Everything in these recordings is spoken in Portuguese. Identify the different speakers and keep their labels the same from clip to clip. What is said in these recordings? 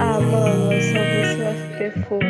Speaker 1: Ah, mano, eu só vi se vai ficar fofo.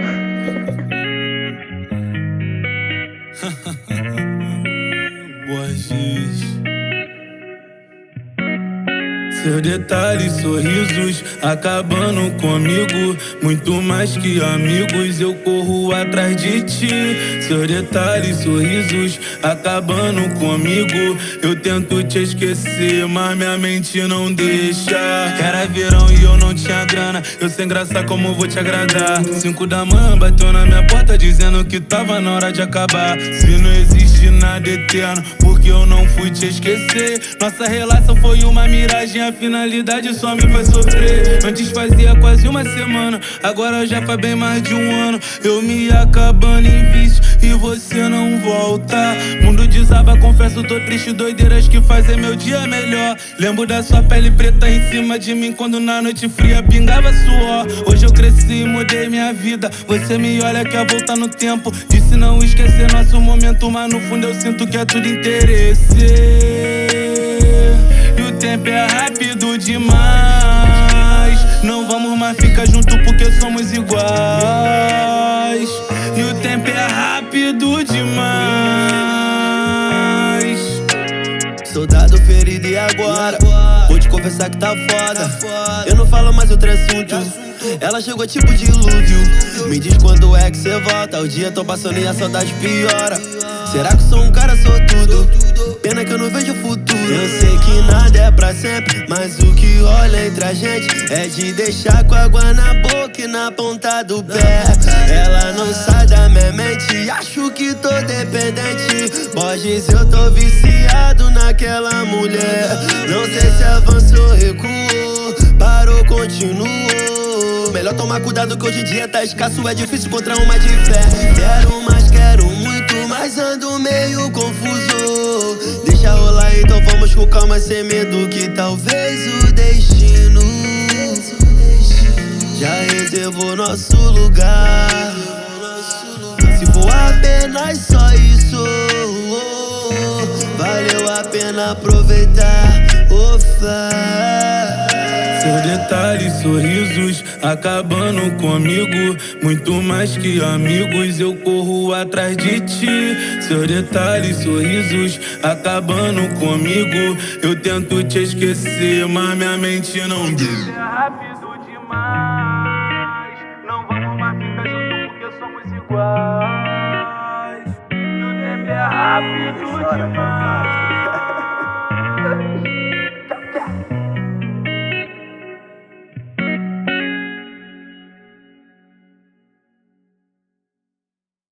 Speaker 2: Seus detalhes, sorrisos acabando comigo. Muito mais que amigos, eu corro atrás de ti. Seus detalhes, sorrisos acabando comigo. Eu tento te esquecer, mas minha mente não deixa. Era verão e eu não tinha grana. Eu sem graça, como vou te agradar? Cinco da manhã bateu na minha porta dizendo que tava na hora de acabar. Se não existe nada eterno, porque eu não fui te esquecer. Nossa relação foi uma miragem, finalidade só me faz sofrer. Antes fazia quase uma semana, agora já faz bem mais de um ano. Eu me acabando em vício e você não volta. Mundo desaba, confesso, tô triste, doideiras que fazem meu dia melhor. Lembro da sua pele preta em cima de mim quando na noite fria pingava suor. Hoje eu cresci e mudei minha vida. Você me olha quer voltar no tempo. Disse não esquecer nosso momento, mas no fundo eu sinto que é tudo interesse. Tempo é rápido demais. Não vamos mais ficar junto porque somos iguais. E o tempo é rápido demais.
Speaker 3: Soldado ferido e agora? Vou te confessar que tá foda. Eu não falo mais outro assunto. Ela chegou tipo dilúvio. Me diz quando é que cê volta. O dia tô passando e a saudade piora. Será que sou um cara sortudo? Pena que eu não vejo futuro. Eu sei que nada é pra sempre, mas o que olha entre a gente é de deixar com água na boca e na ponta do pé. Ela não sai da minha mente, acho que tô dependente. Borges, eu tô viciado naquela mulher. Não sei se avançou, recuou, parou, continuou. Melhor tomar cuidado que hoje em dia tá escasso, é difícil encontrar uma de fé. Quero mais, quero muito, mas ando com calma, sem medo que talvez o destino já reservou nosso lugar. Se for apenas só isso, valeu a pena aproveitar. Oh, fé.
Speaker 2: Seus detalhes, sorrisos acabando comigo. Muito mais que amigos, eu corro atrás de ti. Seus detalhes, sorrisos acabando comigo. Eu tento te esquecer, mas minha mente não deixa. É rápido demais. Não vamos mais ficar juntos porque somos iguais. O tempo é rápido demais.